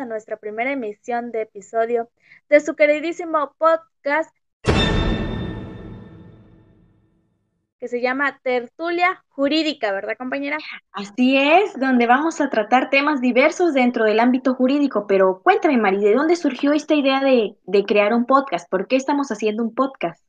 A nuestra primera emisión de episodio de su queridísimo podcast que se llama Tertulia Jurídica, ¿verdad, compañera? Así es, donde vamos a tratar temas diversos dentro del ámbito jurídico. Pero cuéntame, Mari, ¿de dónde surgió esta idea de, de crear un podcast? ¿Por qué estamos haciendo un podcast?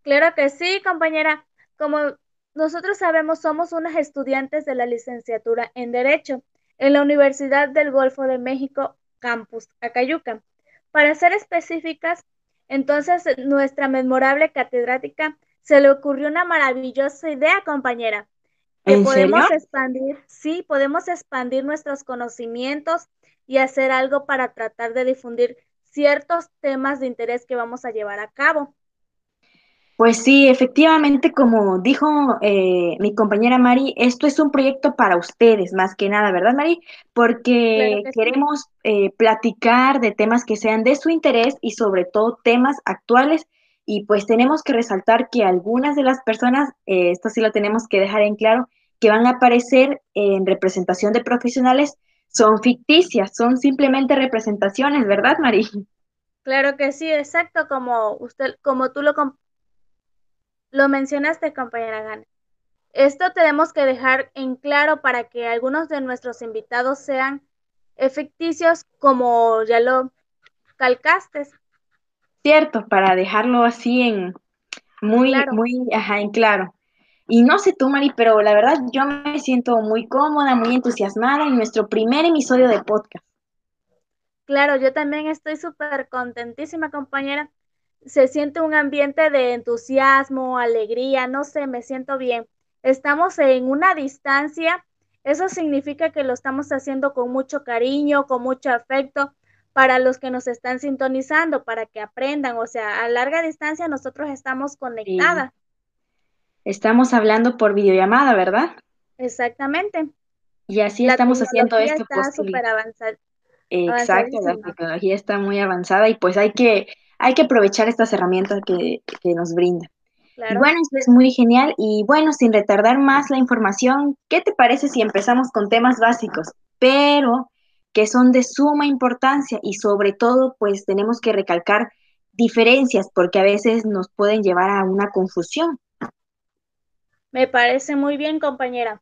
Claro que sí, compañera. Como nosotros sabemos, somos unas estudiantes de la licenciatura en Derecho en la Universidad del Golfo de México, Campus Acayuca. Para ser específicas, entonces nuestra memorable catedrática se le ocurrió una maravillosa idea, compañera, que podemos expandir, sí, podemos expandir nuestros conocimientos y hacer algo para tratar de difundir ciertos temas de interés que vamos a llevar a cabo. Pues sí, efectivamente, como dijo eh, mi compañera Mari, esto es un proyecto para ustedes, más que nada, ¿verdad, Mari? Porque queremos eh, platicar de temas que sean de su interés y sobre todo temas actuales. Y pues tenemos que resaltar que algunas de las personas, eh, esto sí lo tenemos que dejar en claro, que van a aparecer en representación de profesionales son ficticias, son simplemente representaciones, ¿verdad, Mari? Claro que sí, exacto, como usted, como tú lo lo mencionaste, compañera Gana. Esto tenemos que dejar en claro para que algunos de nuestros invitados sean ficticios, como ya lo calcaste. Cierto, para dejarlo así en muy, muy, ajá, en claro. Y no sé tú, Mari, pero la verdad yo me siento muy cómoda, muy entusiasmada en nuestro primer episodio de podcast. Claro, yo también estoy súper contentísima, compañera, se siente un ambiente de entusiasmo, alegría, no sé, me siento bien. Estamos en una distancia, eso significa que lo estamos haciendo con mucho cariño, con mucho afecto para los que nos están sintonizando, para que aprendan, o sea, a larga distancia nosotros estamos conectadas. Estamos hablando por videollamada, ¿verdad? Exactamente. Y así estamos haciendo esto está súper avanzada. Exacto, la tecnología está muy avanzada y pues hay que hay que aprovechar estas herramientas que, nos brinda. bueno, esto es muy genial y bueno, sin retardar más la información, ¿qué te parece si empezamos con temas básicos, pero que son de suma importancia y sobre todo pues tenemos que recalcar diferencias porque a veces nos pueden llevar a una confusión. Me parece muy bien, compañera.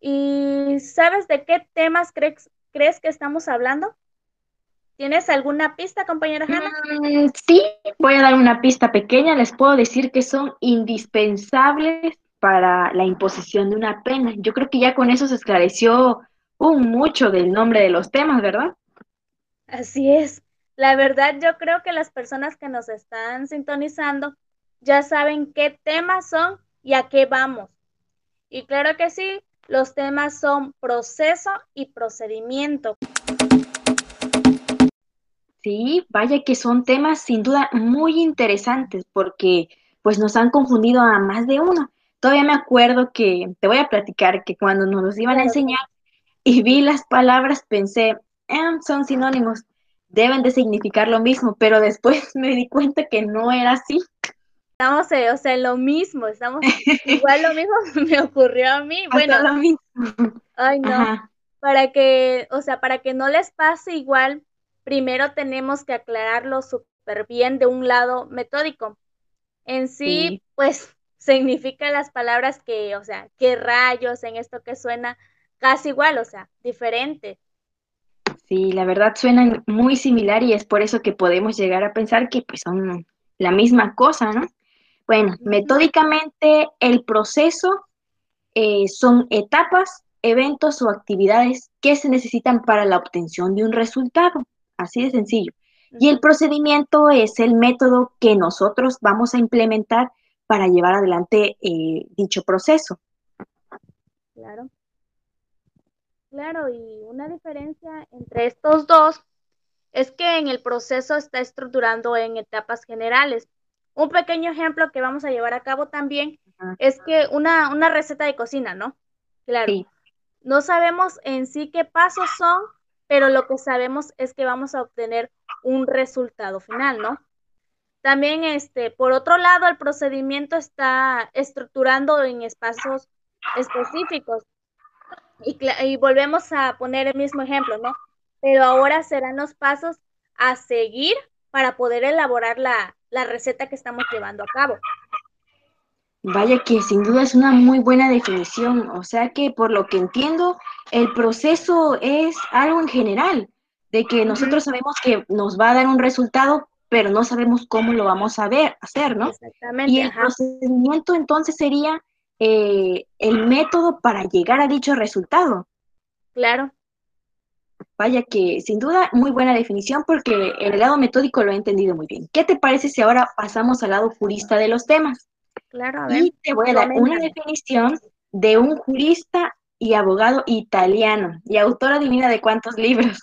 ¿Y sabes de qué temas crees, crees que estamos hablando? ¿Tienes alguna pista, compañera Hanna? Mm, sí, voy a dar una pista pequeña. Les puedo decir que son indispensables para la imposición de una pena. Yo creo que ya con eso se esclareció un mucho del nombre de los temas, ¿verdad? Así es. La verdad, yo creo que las personas que nos están sintonizando ya saben qué temas son y a qué vamos. Y claro que sí, los temas son proceso y procedimiento. Sí, vaya que son temas sin duda muy interesantes porque pues nos han confundido a más de uno. Todavía me acuerdo que, te voy a platicar que cuando nos los iban a enseñar y vi las palabras pensé, eh, son sinónimos, deben de significar lo mismo, pero después me di cuenta que no era así. Estamos, o sea, lo mismo, estamos, igual lo mismo me ocurrió a mí. Bueno, lo mismo. Ay, no, para que, o sea, para que no les pase igual primero tenemos que aclararlo súper bien de un lado metódico. En sí, pues significa las palabras que, o sea, qué rayos en esto que suena casi igual, o sea, diferente. Sí, la verdad suenan muy similar y es por eso que podemos llegar a pensar que pues son la misma cosa, ¿no? Bueno, metódicamente el proceso eh, son etapas, eventos o actividades que se necesitan para la obtención de un resultado así de sencillo. Y el procedimiento es el método que nosotros vamos a implementar para llevar adelante eh, dicho proceso. Claro. Claro, y una diferencia entre estos dos es que en el proceso está estructurando en etapas generales. Un pequeño ejemplo que vamos a llevar a cabo también es que una, una receta de cocina, ¿no? Claro. No sabemos en sí qué pasos son pero lo que sabemos es que vamos a obtener un resultado final, ¿no? También, este, por otro lado, el procedimiento está estructurando en espacios específicos. Y, volvemos a poner el mismo ejemplo, ¿no? Pero ahora serán los pasos a seguir para poder elaborar la, la receta que estamos llevando a cabo. Vaya que sin duda es una muy buena definición. O sea que por lo que entiendo, el proceso es algo en general, de que nosotros sabemos que nos va a dar un resultado, pero no sabemos cómo lo vamos a ver, hacer, ¿no? Exactamente. Y el procedimiento entonces sería eh, el método para llegar a dicho resultado. Claro. Vaya que sin duda muy buena definición porque el lado metódico lo he entendido muy bien. ¿Qué te parece si ahora pasamos al lado jurista de los temas? Claro, a ver. Y te voy a dar una definición de un jurista y abogado italiano y autora divina de cuántos libros.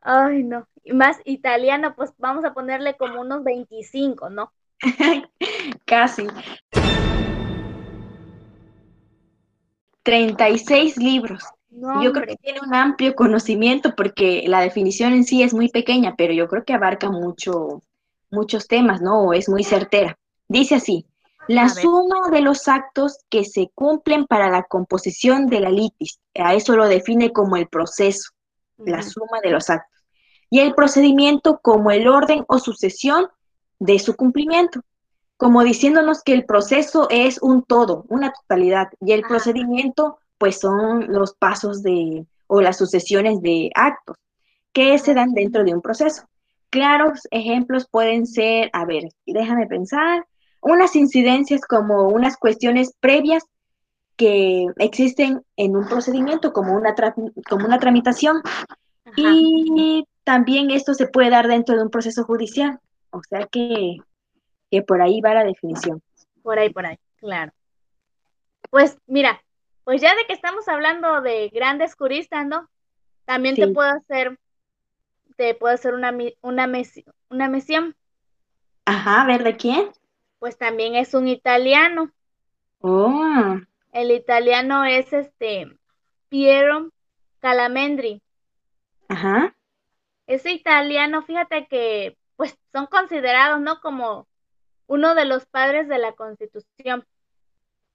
Ay, no. Más italiano, pues vamos a ponerle como unos 25, ¿no? Casi. 36 libros. yo creo que tiene un amplio conocimiento porque la definición en sí es muy pequeña, pero yo creo que abarca mucho, muchos temas, ¿no? Es muy certera. Dice así, la suma de los actos que se cumplen para la composición de la litis, a eso lo define como el proceso, la suma de los actos. Y el procedimiento como el orden o sucesión de su cumplimiento, como diciéndonos que el proceso es un todo, una totalidad, y el procedimiento pues son los pasos de o las sucesiones de actos que se dan dentro de un proceso. Claros ejemplos pueden ser, a ver, déjame pensar, unas incidencias como unas cuestiones previas que existen en un procedimiento como una, como una tramitación y también esto se puede dar dentro de un proceso judicial. O sea que, que por ahí va la definición. Por ahí, por ahí, claro. Pues mira, pues ya de que estamos hablando de grandes juristas, ¿no? También te puedo hacer, te puedo hacer una, una, una misión. Ajá, a ver, ¿de quién? Pues también es un italiano. Oh. El italiano es este Piero Calamendri. Ajá. Ese italiano, fíjate que pues son considerados, ¿no? Como uno de los padres de la Constitución.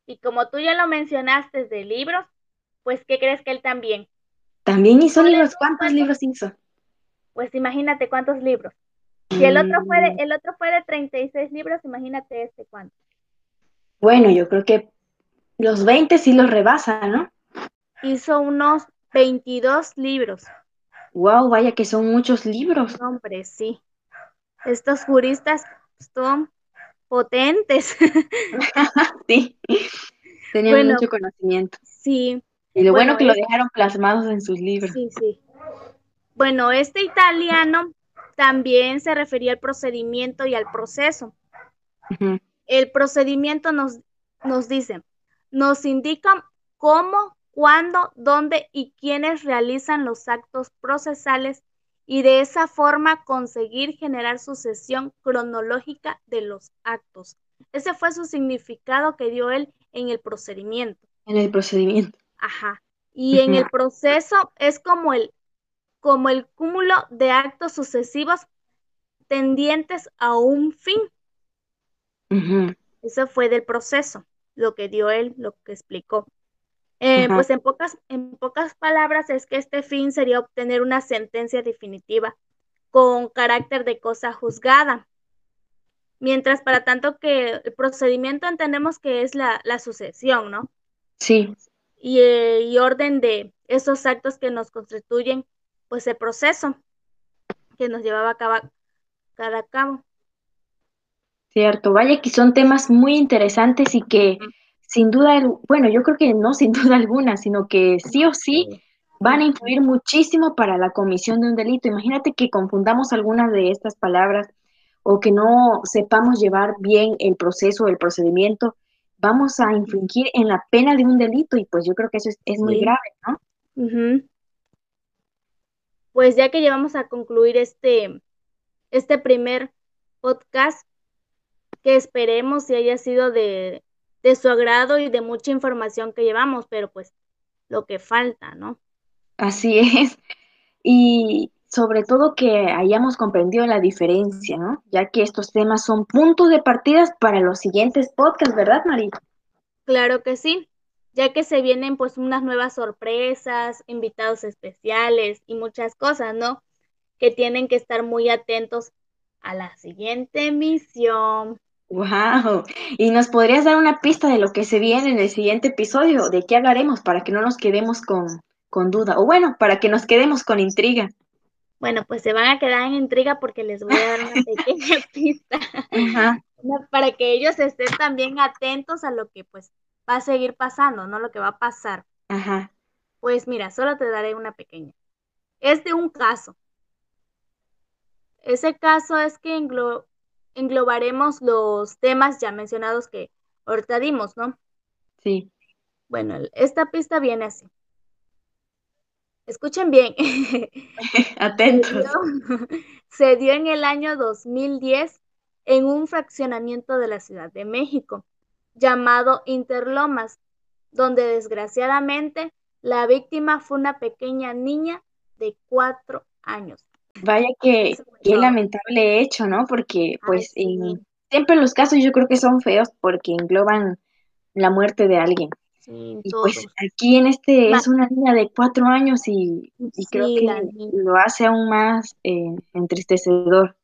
Y como tú ya lo mencionaste de libros, pues ¿qué crees que él también? También hizo libros. ¿Cuántos libros hizo? Pues imagínate cuántos libros. Si el otro fue de, mm. el otro fue de 36 libros, imagínate este cuánto. Bueno, yo creo que los 20 sí los rebasa, ¿no? Hizo unos 22 libros. Wow, vaya que son muchos libros. Hombre, sí. Estos juristas son potentes. sí. Tenían mucho conocimiento. Sí. Y lo bueno, que lo dejaron plasmados en sus libros. Sí, sí. Bueno, este italiano también se refería al procedimiento y al proceso. El procedimiento nos, nos dice, nos indica cómo, cuándo, dónde y quiénes realizan los actos procesales y de esa forma conseguir generar sucesión cronológica de los actos. Ese fue su significado que dio él en el procedimiento. En el procedimiento. Ajá. Y en el proceso es como el como el cúmulo de actos sucesivos tendientes a un fin. Eso fue del proceso, lo que dio él, lo que explicó. Eh, pues en pocas, en pocas palabras es que este fin sería obtener una sentencia definitiva con carácter de cosa juzgada. Mientras para tanto que el procedimiento entendemos que es la, sucesión, ¿no? Sí. Y, eh, y, orden de esos actos que nos constituyen pues el proceso que nos llevaba a cabo, cada cabo. Cierto, vaya que son temas muy interesantes y que sin duda, bueno, yo creo que no sin duda alguna, sino que sí o sí van a influir muchísimo para la comisión de un delito. Imagínate que confundamos algunas de estas palabras o que no sepamos llevar bien el proceso, el procedimiento, vamos a infringir en la pena de un delito y pues yo creo que eso es, muy grave, ¿no? Pues ya que llevamos a concluir este, este primer podcast, que esperemos si haya sido de, de su agrado y de mucha información que llevamos, pero pues lo que falta, ¿no? Así es. Y sobre todo que hayamos comprendido la diferencia, ¿no? Ya que estos temas son puntos de partida para los siguientes podcasts, ¿verdad, María? Claro que sí. Ya que se vienen pues unas nuevas sorpresas, invitados especiales y muchas cosas, ¿no? Que tienen que estar muy atentos a la siguiente emisión. Wow. ¿Y nos podrías dar una pista de lo que se viene en el siguiente episodio? ¿De qué hablaremos para que no nos quedemos con, con duda? O bueno, para que nos quedemos con intriga. Bueno, pues se van a quedar en intriga porque les voy a dar una pequeña pista. Ajá. Para que ellos estén también atentos a lo que pues va a seguir pasando, no lo que va a pasar. Ajá. Pues mira, solo te daré una pequeña. Es de un caso. Ese caso es que englobaremos los temas ya mencionados que ahorita dimos, ¿no? Sí. Bueno, esta pista viene así. Escuchen bien. Atentos. Se dio, se dio en el año 2010 en un fraccionamiento de la Ciudad de México llamado Interlomas, donde desgraciadamente la víctima fue una pequeña niña de cuatro años. Vaya que qué lamentable hecho, ¿no? Porque pues siempre los casos yo creo que son feos porque engloban la muerte de alguien. y pues aquí en este es una niña de cuatro años y, creo que lo hace aún más eh, entristecedor.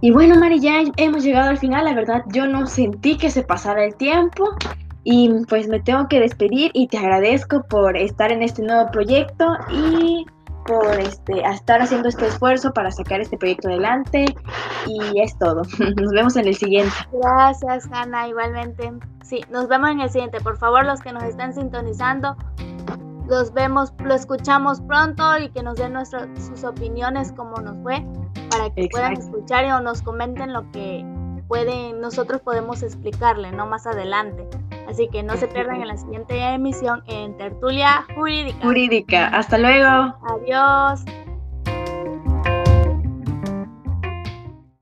Y bueno, Mari, ya hemos llegado al final. La verdad, yo no sentí que se pasara el tiempo. Y pues me tengo que despedir y te agradezco por estar en este nuevo proyecto y por este, estar haciendo este esfuerzo para sacar este proyecto adelante. Y es todo. Nos vemos en el siguiente. Gracias, Hanna, igualmente. Sí, nos vemos en el siguiente. Por favor, los que nos están sintonizando, los vemos, lo escuchamos pronto y que nos den nuestras sus opiniones, como nos fue para que puedan escuchar o nos comenten lo que pueden, nosotros podemos explicarle, ¿no? Más adelante. Así que no se pierdan en la siguiente emisión en Tertulia Jurídica. Jurídica. Hasta luego. Adiós.